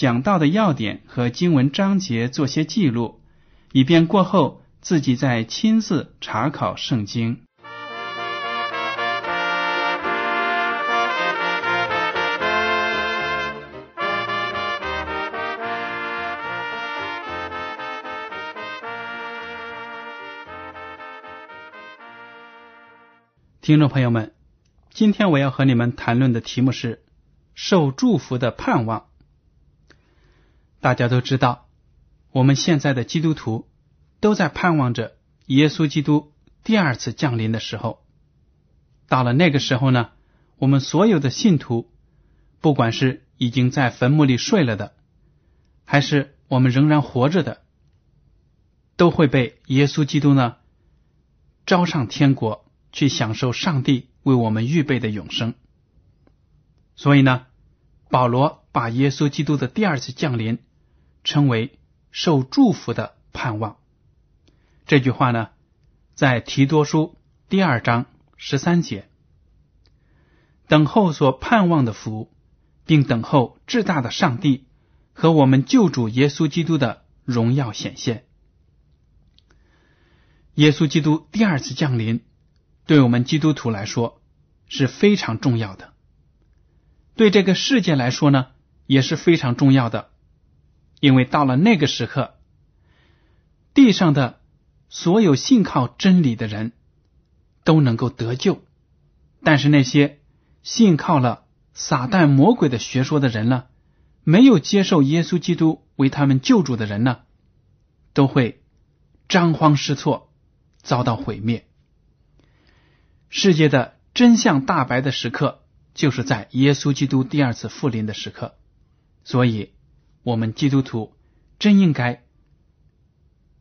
讲到的要点和经文章节做些记录，以便过后自己再亲自查考圣经。听众朋友们，今天我要和你们谈论的题目是受祝福的盼望。大家都知道，我们现在的基督徒都在盼望着耶稣基督第二次降临的时候。到了那个时候呢，我们所有的信徒，不管是已经在坟墓里睡了的，还是我们仍然活着的，都会被耶稣基督呢招上天国。去享受上帝为我们预备的永生。所以呢，保罗把耶稣基督的第二次降临称为受祝福的盼望。这句话呢，在提多书第二章十三节，等候所盼望的福，并等候至大的上帝和我们救主耶稣基督的荣耀显现。耶稣基督第二次降临。对我们基督徒来说是非常重要的，对这个世界来说呢也是非常重要的，因为到了那个时刻，地上的所有信靠真理的人都能够得救，但是那些信靠了撒旦魔鬼的学说的人呢，没有接受耶稣基督为他们救主的人呢，都会张慌失措，遭到毁灭。世界的真相大白的时刻，就是在耶稣基督第二次复临的时刻。所以，我们基督徒真应该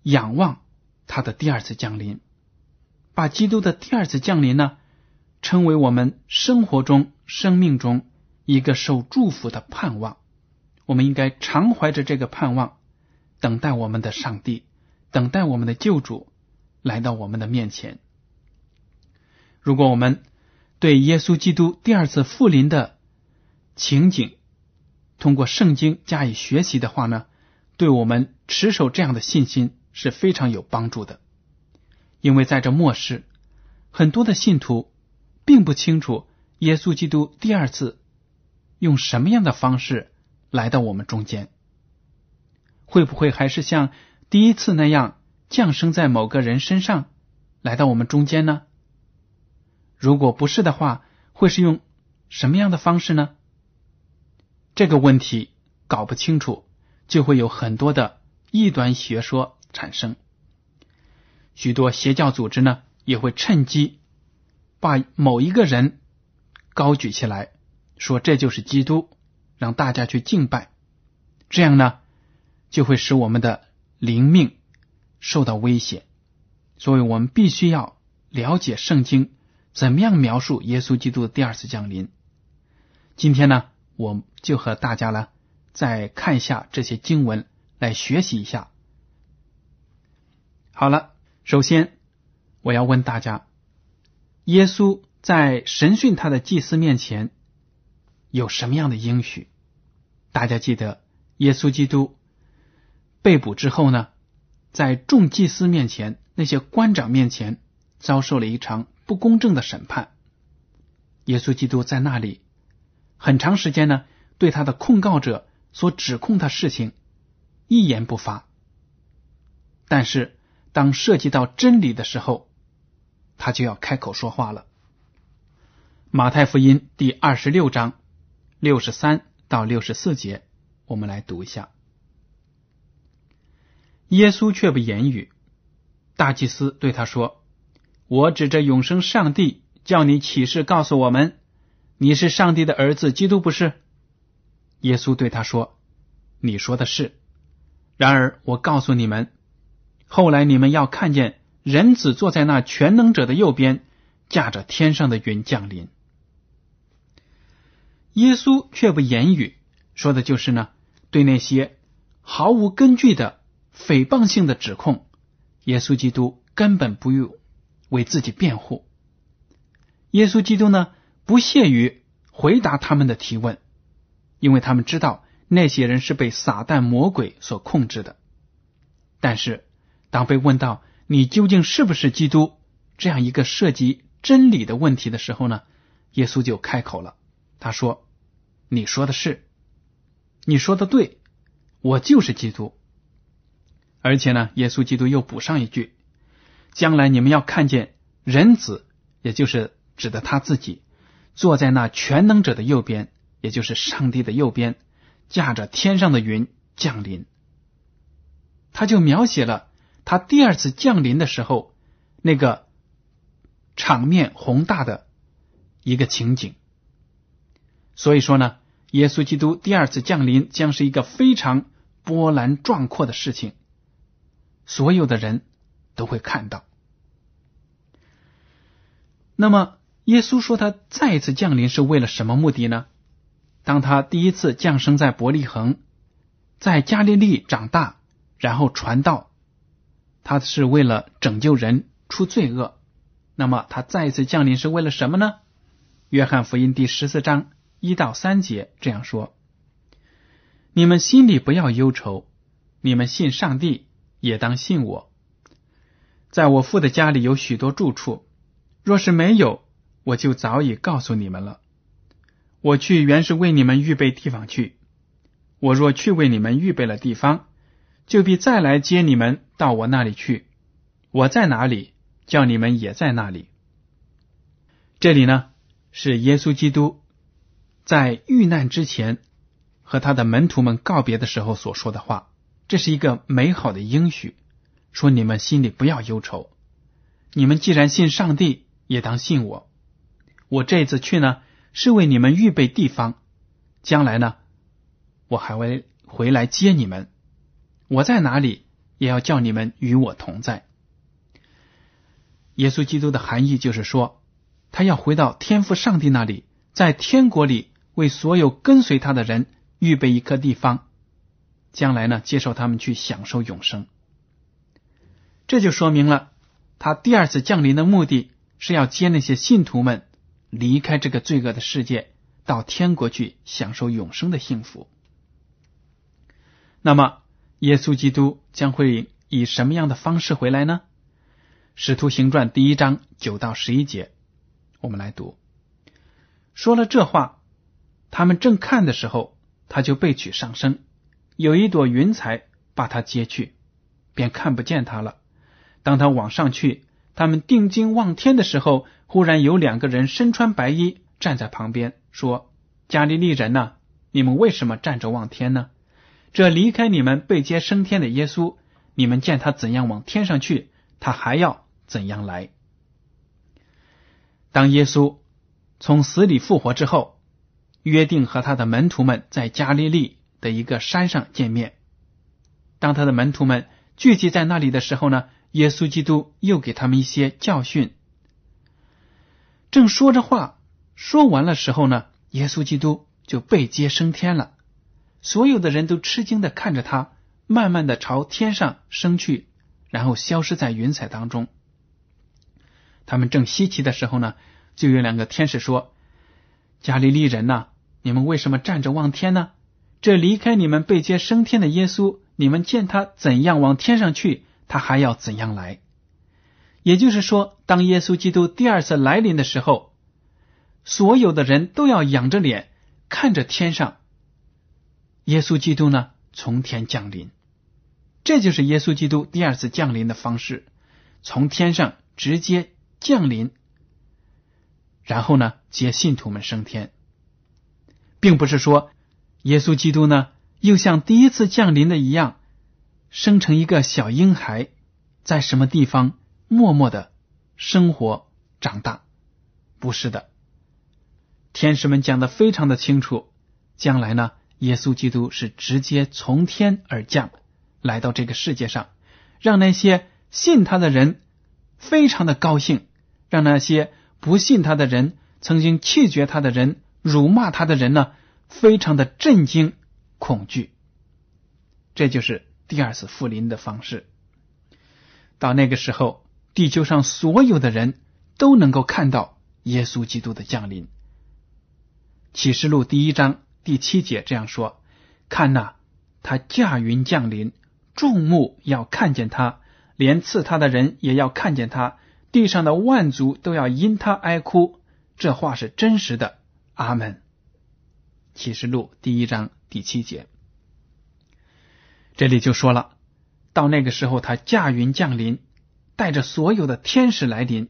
仰望他的第二次降临，把基督的第二次降临呢，称为我们生活中、生命中一个受祝福的盼望。我们应该常怀着这个盼望，等待我们的上帝，等待我们的救主来到我们的面前。如果我们对耶稣基督第二次复临的情景通过圣经加以学习的话呢，对我们持守这样的信心是非常有帮助的。因为在这末世，很多的信徒并不清楚耶稣基督第二次用什么样的方式来到我们中间，会不会还是像第一次那样降生在某个人身上来到我们中间呢？如果不是的话，会是用什么样的方式呢？这个问题搞不清楚，就会有很多的异端学说产生。许多邪教组织呢，也会趁机把某一个人高举起来，说这就是基督，让大家去敬拜。这样呢，就会使我们的灵命受到威胁。所以我们必须要了解圣经。怎么样描述耶稣基督的第二次降临？今天呢，我就和大家呢再看一下这些经文，来学习一下。好了，首先我要问大家：耶稣在神训他的祭司面前有什么样的应许？大家记得，耶稣基督被捕之后呢，在众祭司面前、那些官长面前，遭受了一场。不公正的审判，耶稣基督在那里很长时间呢，对他的控告者所指控的事情一言不发。但是当涉及到真理的时候，他就要开口说话了。马太福音第二十六章六十三到六十四节，我们来读一下。耶稣却不言语。大祭司对他说：“我指着永生上帝，叫你起誓告诉我们，你是上帝的儿子，基督不是？”耶稣对他说：“你说的是。然而我告诉你们，后来你们要看见人子坐在那全能者的右边，驾着天上的云降临。”耶稣却不言语，说的就是呢，对那些毫无根据的诽谤性的指控，耶稣基督根本不用为自己辩护。耶稣基督呢，不屑于回答他们的提问。因为他们知道那些人是被撒旦魔鬼所控制的，但是当被问到你究竟是不是基督这样一个涉及真理的问题的时候呢，耶稣就开口了。他说：“你说的是，你说的对，我就是基督。而且呢，耶稣基督又补上一句：将来你们要看见人子，也就是指的他自己，坐在那全能者的右边。”也就是上帝的右边，驾着天上的云降临。他就描写了他第二次降临的时候那个场面宏大的一个情景。所以说呢，耶稣基督第二次降临将是一个非常波澜壮阔的事情，所有的人都会看到。那么，耶稣说他再一次降临是为了什么目的呢？当他第一次降生在伯利恒，在加利利长大，然后传道，他是为了拯救人出罪恶。那么他再一次降临是为了什么呢？约翰福音第十四章一到三节这样说：“你们心里不要忧愁，你们信上帝也当信我。在我父的家里有许多住处，若是没有，我就早已告诉你们了。”我去原是为你们预备地方去。我若去为你们预备了地方，就必再来接你们到我那里去。我在哪里，叫你们也在那里。这里呢，是耶稣基督在遇难之前和他的门徒们告别的时候所说的话。这是一个美好的应许，说你们心里不要忧愁。你们既然信上帝，也当信我。我这次去呢。是为你们预备地方，将来呢，我还会回来接你们。我在哪里，也要叫你们与我同在。耶稣基督的含义就是说，他要回到天父上帝那里，在天国里为所有跟随他的人预备一颗地方，将来呢，接受他们去享受永生。这就说明了他第二次降临的目的是要接那些信徒们。离开这个罪恶的世界，到天国去享受永生的幸福。那么，耶稣基督将会以什么样的方式回来呢？使徒行传第一章九到十一节，我们来读。说了这话，他们正看的时候，他就被取上升，有一朵云彩把他接去，便看不见他了。当他往上去。他们定睛望天的时候，忽然有两个人身穿白衣站在旁边，说：“加利利人呐，你们为什么站着望天呢？这离开你们被接升天的耶稣，你们见他怎样往天上去，他还要怎样来。”当耶稣从死里复活之后，约定和他的门徒们在加利利的一个山上见面。当他的门徒们聚集在那里的时候呢？耶稣基督又给他们一些教训。正说着话，说完了时候呢，耶稣基督就被接升天了。所有的人都吃惊的看着他，慢慢的朝天上升去，然后消失在云彩当中。他们正稀奇的时候呢，就有两个天使说：“加利利人呐，你们为什么站着望天呢？这离开你们被接升天的耶稣，你们见他怎样往天上去？”他还要怎样来？也就是说，当耶稣基督第二次来临的时候，所有的人都要仰着脸看着天上耶稣基督呢从天降临。这就是耶稣基督第二次降临的方式，从天上直接降临，然后呢接信徒们升天，并不是说耶稣基督呢又像第一次降临的一样，生成一个小婴孩，在什么地方默默的生活长大，不是的。天使们讲的非常的清楚，将来呢，耶稣基督是直接从天而降。来到这个世界上，让那些信他的人非常的高兴，让那些不信他的人、曾经拒绝他的人、辱骂他的人呢，非常的震惊、恐惧。这就是第二次复临的方式。到那个时候，地球上所有的人都能够看到耶稣基督的降临。启示录第一章第七节这样说：“看呐，他驾云降临。”众目要看见他，连刺他的人也要看见他，地上的万族都要因他哀哭。这话是真实的。阿门。启示录第一章第七节，这里就说了，到那个时候，他驾云降临，带着所有的天使来临，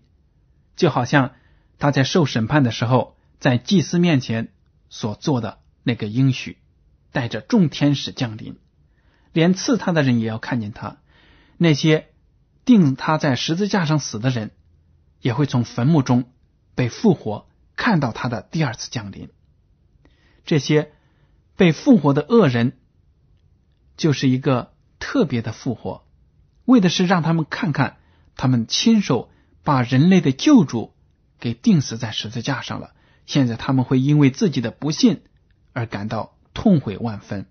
就好像他在受审判的时候，在祭司面前所做的那个应许，带着众天使降临。连刺他的人也要看见他，那些定他在十字架上死的人，也会从坟墓中被复活，看到他的第二次降临。这些被复活的恶人，就是一个特别的复活，为的是让他们看看，他们亲手把人类的救主给钉死在十字架上了。现在他们会因为自己的不信而感到痛悔万分。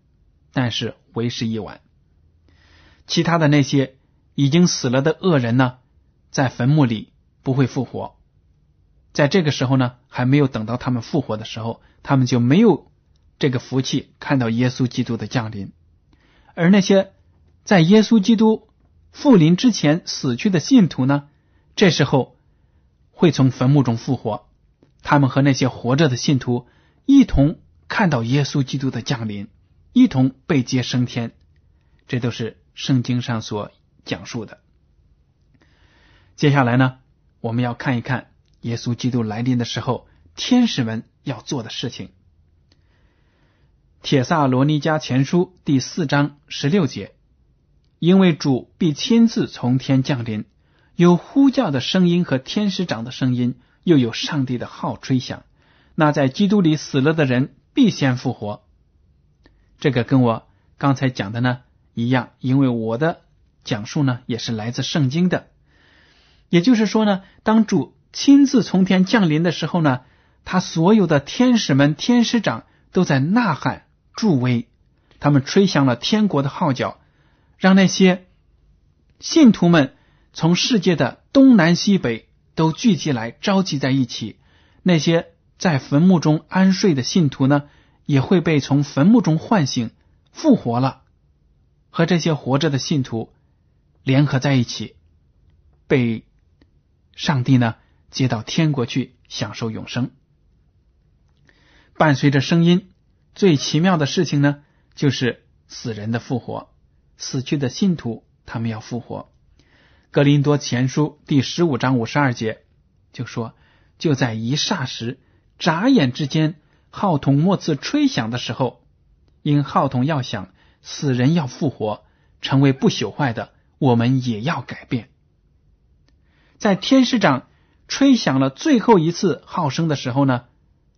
但是为时已晚。其他的那些已经死了的恶人呢，在坟墓里不会复活。在这个时候呢，还没有等到他们复活的时候，他们就没有这个福气看到耶稣基督的降临。而那些在耶稣基督复临之前死去的信徒呢，这时候会从坟墓中复活，他们和那些活着的信徒一同看到耶稣基督的降临。一同被接升天，这都是圣经上所讲述的。接下来呢，我们要看一看耶稣基督来临的时候，天使们要做的事情。铁萨罗尼迦前书第四章十六节，因为主必亲自从天降临，有呼叫的声音和天使长的声音，又有上帝的号吹响，那在基督里死了的人必先复活。这个跟我刚才讲的呢一样，因为我的讲述呢也是来自圣经的。也就是说呢，当主亲自从天降临的时候呢，他所有的天使们、天使长都在呐喊助威，他们吹响了天国的号角，让那些信徒们从世界的东南西北都聚集来，召集在一起。那些在坟墓中安睡的信徒呢？也会被从坟墓中唤醒、复活了，和这些活着的信徒联合在一起，被上帝呢接到天国去享受永生。伴随着声音，最奇妙的事情呢，就是死人的复活，死去的信徒他们要复活。格林多前书第十五章五十二节就说：“就在一霎时，眨眼之间。”号筒末次吹响的时候，因号筒要响，死人要复活，成为不朽坏的，我们也要改变。在天使长吹响了最后一次号声的时候呢，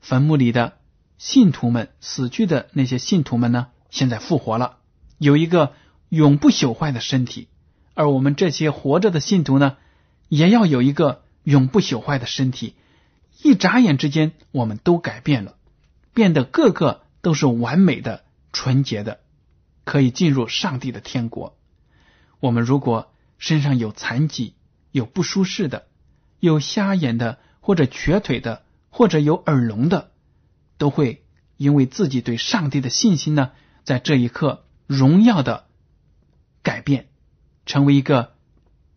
坟墓里的信徒们，死去的那些信徒们呢，现在复活了，有一个永不朽坏的身体；而我们这些活着的信徒呢，也要有一个永不朽坏的身体。一眨眼之间，我们都改变了。变得个个都是完美的、纯洁的，可以进入上帝的天国。我们如果身上有残疾、有不舒适的、有瞎眼的，或者瘸腿的，或者有耳聋的，都会因为自己对上帝的信心呢，在这一刻荣耀的改变，成为一个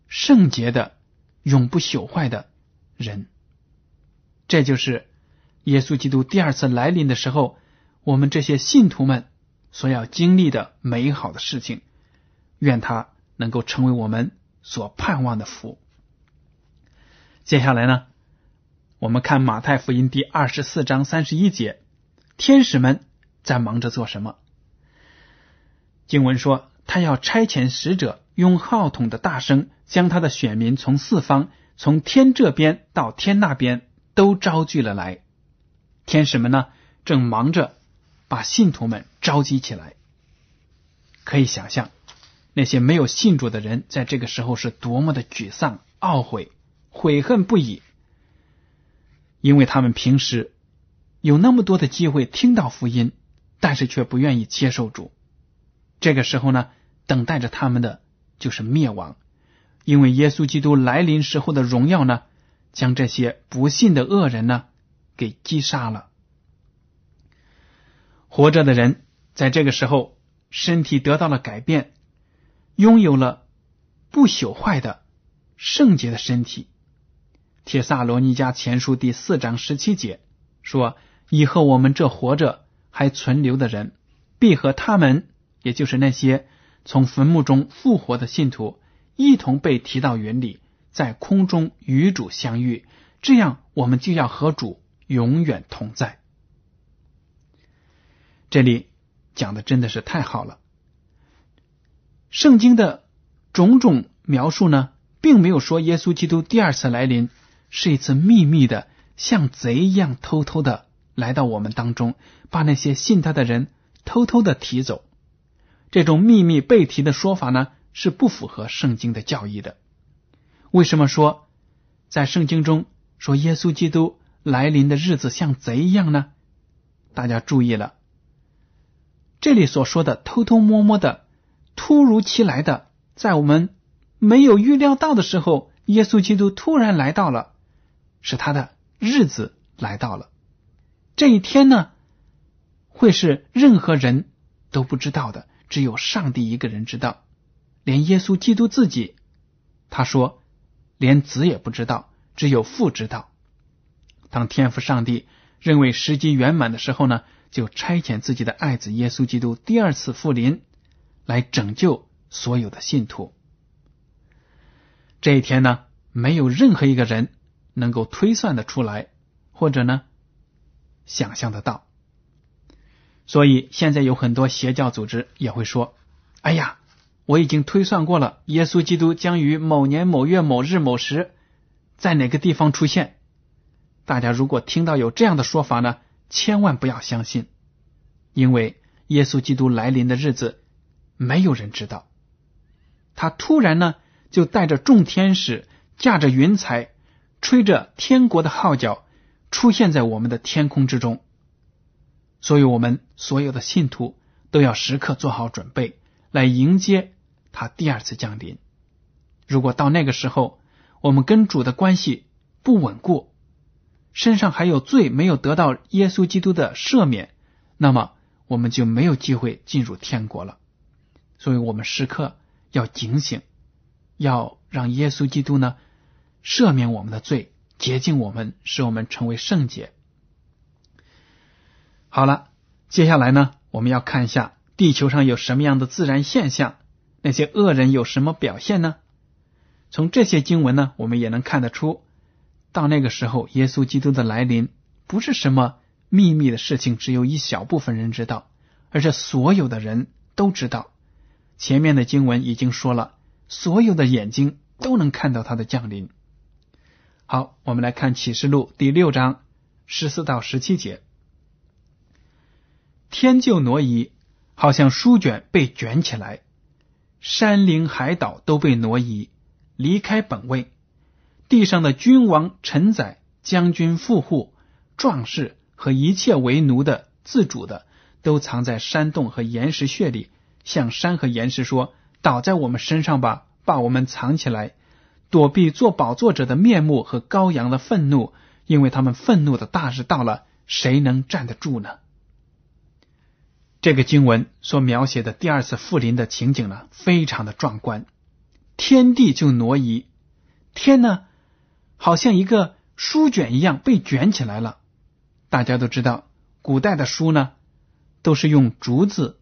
圣洁的、永不朽坏的人。这就是。耶稣基督第二次来临的时候，我们这些信徒们所要经历的美好的事情，愿他能够成为我们所盼望的福。接下来呢，我们看马太福音第二十四章三十一节，天使们在忙着做什么？经文说，他要差遣使者，用号筒的大声，将他的选民从四方，从天这边到天那边，都招聚了来。天使们呢，正忙着把信徒们召集起来。可以想象，那些没有信主的人，在这个时候是多么的沮丧、懊悔。悔恨不已，因为他们平时有那么多的机会听到福音，但是却不愿意接受主。这个时候呢，等待着他们的就是灭亡，因为耶稣基督来临时候的荣耀呢，将这些不信的恶人呢给击杀了。活着的人在这个时候身体得到了改变，拥有了不朽坏的圣洁的身体。帖萨罗尼迦前书第四章十七节说：“以后我们这活着还存留的人，必和他们，也就是那些从坟墓中复活的信徒，一同被提到云里，在空中与主相遇。这样，我们就要和主永远同在。”这里讲的真的是太好了。圣经的种种描述呢，并没有说耶稣基督第二次来临。是一次秘密的，像贼一样偷偷的来到我们当中，把那些信他的人偷偷的提走。这种秘密被提的说法呢，是不符合圣经的教义的。为什么说在圣经中说耶稣基督来临的日子像贼一样呢？大家注意了，这里所说的偷偷摸摸的、突如其来的，在我们没有预料到的时候，耶稣基督突然来到了。是他的日子来到了，这一天呢，会是任何人都不知道的，只有上帝一个人知道。连耶稣基督自己，他说，连子也不知道，只有父知道。当天父上帝认为时机圆满的时候呢，就差遣自己的爱子耶稣基督第二次复临，来拯救所有的信徒。这一天呢，没有任何一个人。能够推算的出来，或者呢，想象得到。所以现在有很多邪教组织也会说：“哎呀，我已经推算过了，耶稣基督将于某年某月某日某时在哪个地方出现。”大家如果听到有这样的说法呢，千万不要相信，因为耶稣基督来临的日子没有人知道。他突然呢，就带着众天使，驾着云彩。吹着天国的号角，出现在我们的天空之中。所以，我们所有的信徒都要时刻做好准备，来迎接他第二次降临。如果到那个时候，我们跟主的关系不稳固，身上还有罪没有得到耶稣基督的赦免，那么我们就没有机会进入天国了。所以，我们时刻要警醒，要让耶稣基督呢。赦免我们的罪，洁净我们，使我们成为圣洁。好了，接下来呢，我们要看一下地球上有什么样的自然现象，那些恶人有什么表现呢？从这些经文呢，我们也能看得出，到那个时候，耶稣基督的来临不是什么秘密的事情，只有一小部分人知道，而是所有的人都知道。前面的经文已经说了，所有的眼睛都能看到他的降临。好，我们来看启示录第六章十四到十七节。天就挪移，好像书卷被卷起来；山林海岛都被挪移，离开本位。地上的君王、臣宰、将军、富户、壮士和一切为奴的、自主的，都藏在山洞和岩石穴里，向山和岩石说：“倒在我们身上吧，把我们藏起来。”躲避做宝座者的面目和羔羊的愤怒，因为他们愤怒的大日到了，谁能站得住呢？这个经文所描写的第二次复临的情景呢，非常的壮观，天地就挪移，天呢，好像一个书卷一样被卷起来了。大家都知道，古代的书呢，都是用竹子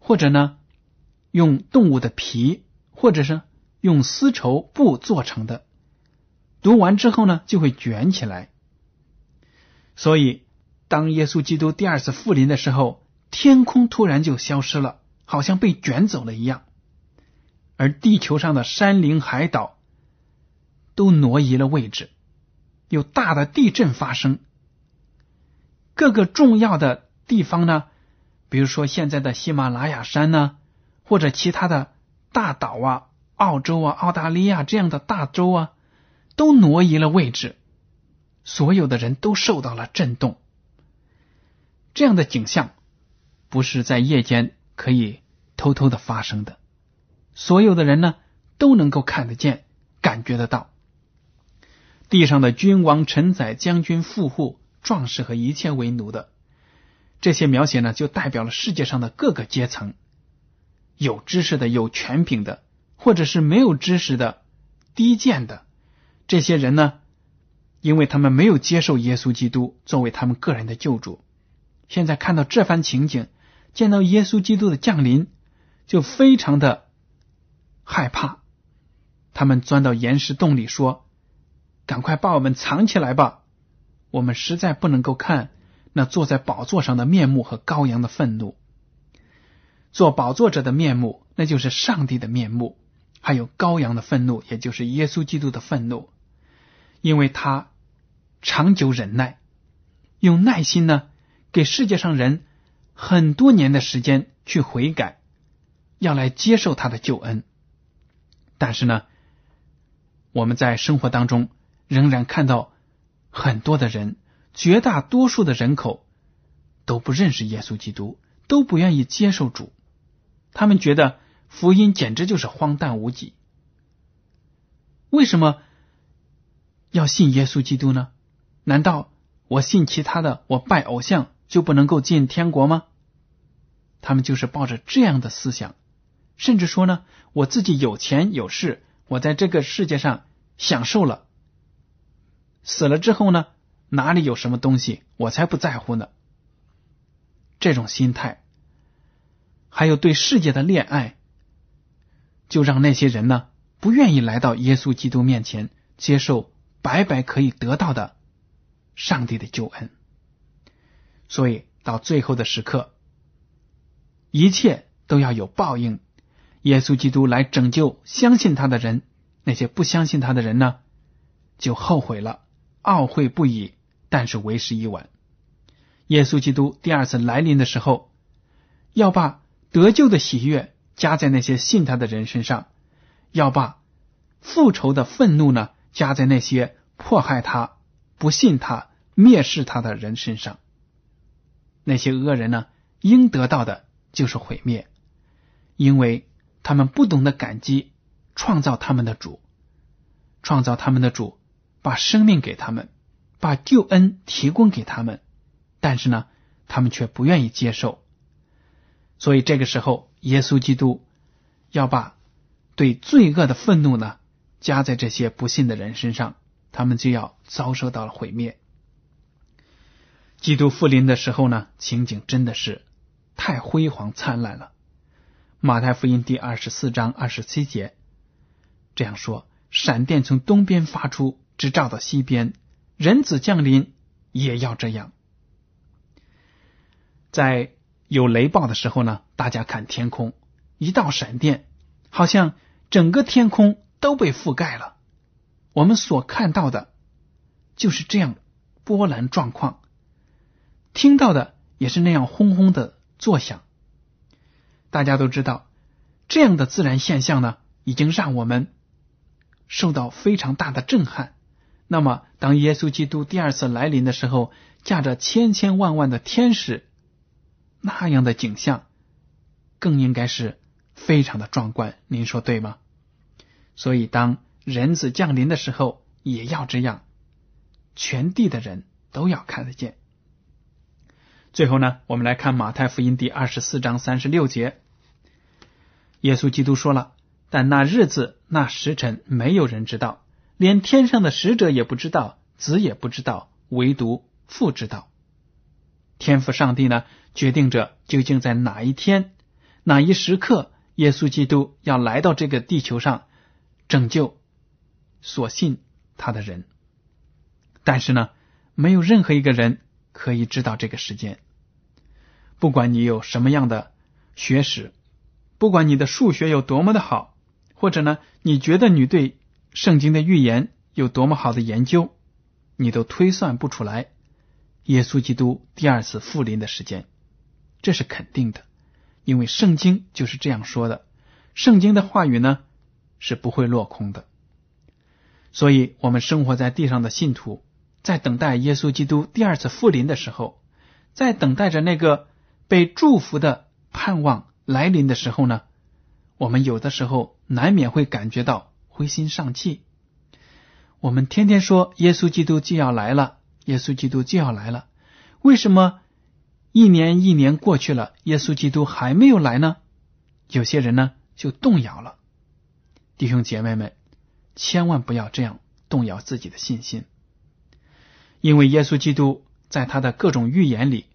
或者呢用动物的皮，或者是用丝绸布做成的。读完之后呢，就会卷起来。所以，当耶稣基督第二次复临的时候，天空突然就消失了，好像被卷走了一样，而地球上的山林海岛都挪移了位置，有大的地震发生。各个重要的地方呢，比如说现在的喜马拉雅山呢，或者其他的大岛啊，澳洲啊、澳大利亚这样的大洲啊，都挪移了位置，所有的人都受到了震动。这样的景象不是在夜间可以偷偷的发生的，所有的人呢都能够看得见、感觉得到。地上的君王、臣宰、将军、富户。壮士和一切为奴的这些描写呢，就代表了世界上的各个阶层，有知识的、有权柄的，或者是没有知识的、低贱的这些人呢，因为他们没有接受耶稣基督作为他们个人的救主，现在看到这番情景，见到耶稣基督的降临，就非常的害怕，他们钻到岩石洞里说：“赶快把我们藏起来吧。”我们实在不能够看那坐在宝座上的面目和羔羊的愤怒。做宝座者的面目，那就是上帝的面目；还有羔羊的愤怒，也就是耶稣基督的愤怒。因为他长久忍耐，用耐心呢，给世界上人很多年的时间去悔改，要来接受他的救恩。但是呢，我们在生活当中仍然看到。很多的人，绝大多数的人口都不认识耶稣基督，都不愿意接受主。他们觉得福音简直就是荒诞无稽。为什么要信耶稣基督呢？难道我信其他的，我拜偶像就不能够进天国吗？他们就是抱着这样的思想，甚至说呢，我自己有钱有势，我在这个世界上享受了。死了之后呢？哪里有什么东西？我才不在乎呢！这种心态，还有对世界的恋爱，就让那些人呢不愿意来到耶稣基督面前，接受白白可以得到的上帝的救恩。所以到最后的时刻，一切都要有报应。耶稣基督来拯救相信他的人，那些不相信他的人呢，就后悔了。懊悔不已，但是为时已晚。耶稣基督第二次来临的时候，要把得救的喜悦加在那些信他的人身上，要把复仇的愤怒呢加在那些迫害他、不信他、蔑视他的人身上。那些恶人呢，应得到的就是毁灭，因为他们不懂得感激创造他们的主，创造他们的主。把生命给他们，把救恩提供给他们，但是呢，他们却不愿意接受。所以这个时候，耶稣基督要把对罪恶的愤怒呢加在这些不信的人身上，他们就要遭受到了毁灭。基督复临的时候呢，情景真的是太辉煌灿烂了。马太福音第二十四章二十七节这样说：“闪电从东边发出。”直照到西边，人子降临也要这样。在有雷暴的时候呢，大家看天空，一道闪电，好像整个天空都被覆盖了。我们所看到的就是这样波澜壮阔，听到的也是那样轰轰的作响。大家都知道，这样的自然现象呢，已经让我们受到非常大的震撼。那么，当耶稣基督第二次来临的时候，驾着千千万万的天使，那样的景象，更应该是非常的壮观。您说对吗？所以，当人子降临的时候，也要这样，全地的人都要看得见。最后呢，我们来看马太福音第二十四章三十六节，耶稣基督说了：“但那日子、那时辰，没有人知道。”连天上的使者也不知道，子也不知道，唯独父知道。天父上帝呢，决定着究竟在哪一天、哪一时刻耶稣基督要来到这个地球上拯救所信他的人。但是呢，没有任何一个人可以知道这个时间。不管你有什么样的学识，不管你的数学有多么的好，或者呢，你觉得你对圣经的预言有多么好的研究，你都推算不出来耶稣基督第二次复临的时间。这是肯定的，因为圣经就是这样说的。圣经的话语呢是不会落空的。所以，我们生活在地上的信徒，在等待耶稣基督第二次复临的时候，在等待着那个被祝福的盼望来临的时候呢，我们有的时候难免会感觉到灰心丧气。我们天天说耶稣基督就要来了，耶稣基督就要来了，为什么？一年一年过去了，耶稣基督还没有来呢。有些人呢就动摇了。弟兄姐妹们，千万不要这样动摇自己的信心，因为耶稣基督在他的各种预言里、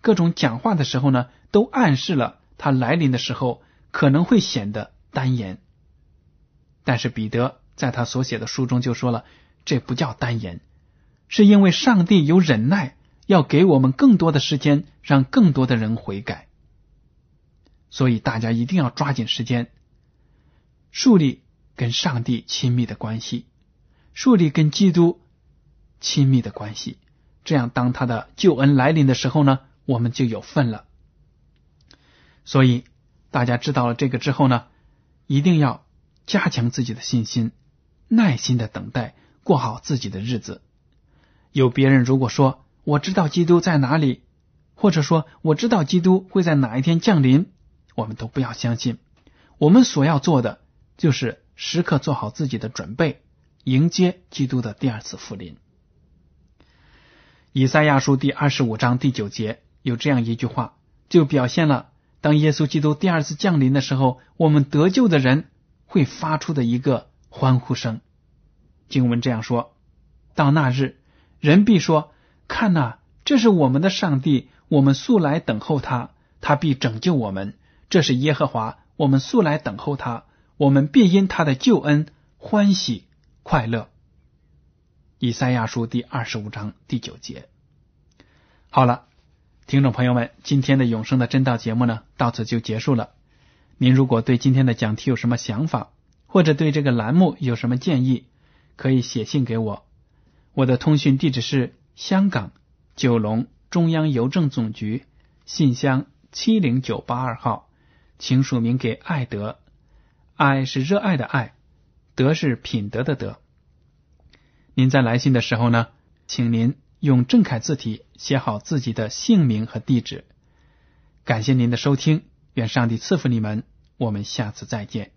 各种讲话的时候呢，都暗示了他来临的时候可能会显得单言。但是彼得在他所写的书中就说了，这不叫单言，是因为上帝有忍耐。要给我们更多的时间，让更多的人悔改。所以大家一定要抓紧时间，树立跟上帝亲密的关系，树立跟基督亲密的关系。这样，当他的救恩来临的时候呢，我们就有份了。所以大家知道了这个之后呢，一定要加强自己的信心，耐心的等待，过好自己的日子。有别人如果说，我知道基督在哪里，或者说我知道基督会在哪一天降临，我们都不要相信。我们所要做的就是时刻做好自己的准备，迎接基督的第二次复临。以赛亚书第二十五章第九节有这样一句话，就表现了当耶稣基督第二次降临的时候，我们得救的人会发出的一个欢呼声。经文这样说：到那日，人必说。看呐，这是我们的上帝，我们素来等候他，他必拯救我们。这是耶和华，我们素来等候他，我们必因他的救恩欢喜快乐。以赛亚书第二十五章第九节。好了，听众朋友们，今天的永生的真道节目呢，到此就结束了。您如果对今天的讲题有什么想法，或者对这个栏目有什么建议，可以写信给我，我的通讯地址是。香港九龙中央邮政总局信箱七零九八二号，请署名给爱德。爱是热爱的爱，德是品德的德。您在来信的时候呢，请您用正楷字体写好自己的姓名和地址。感谢您的收听，愿上帝赐福你们。我们下次再见。